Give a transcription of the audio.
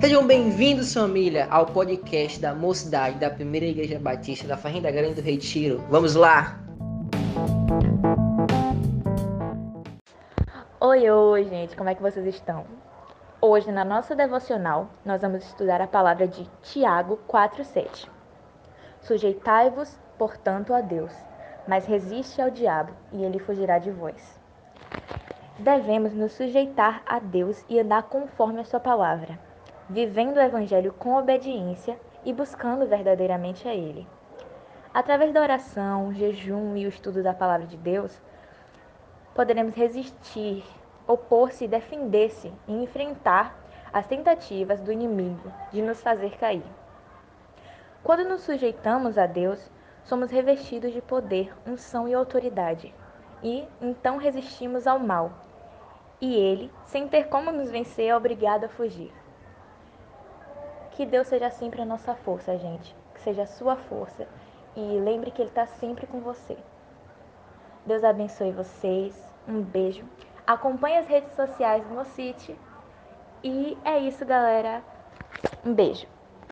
Sejam bem-vindos, família, ao podcast da Mocidade da Primeira Igreja Batista da Fazenda Grande do Retiro. Vamos lá! Oi, oi, gente, como é que vocês estão? Hoje, na nossa devocional, nós vamos estudar a palavra de Tiago 4,7. Sujeitai-vos, portanto, a Deus, mas resiste ao diabo, e ele fugirá de vós. Devemos nos sujeitar a Deus e andar conforme a sua palavra vivendo o Evangelho com obediência e buscando verdadeiramente a Ele. Através da oração, jejum e o estudo da Palavra de Deus, poderemos resistir, opor-se e defender-se e enfrentar as tentativas do inimigo de nos fazer cair. Quando nos sujeitamos a Deus, somos revestidos de poder, unção e autoridade, e então resistimos ao mal. E ele, sem ter como nos vencer, é obrigado a fugir. Que Deus seja sempre a nossa força, gente. Que seja a sua força. E lembre que Ele está sempre com você. Deus abençoe vocês. Um beijo. Acompanhe as redes sociais do Mocite. E é isso, galera. Um beijo.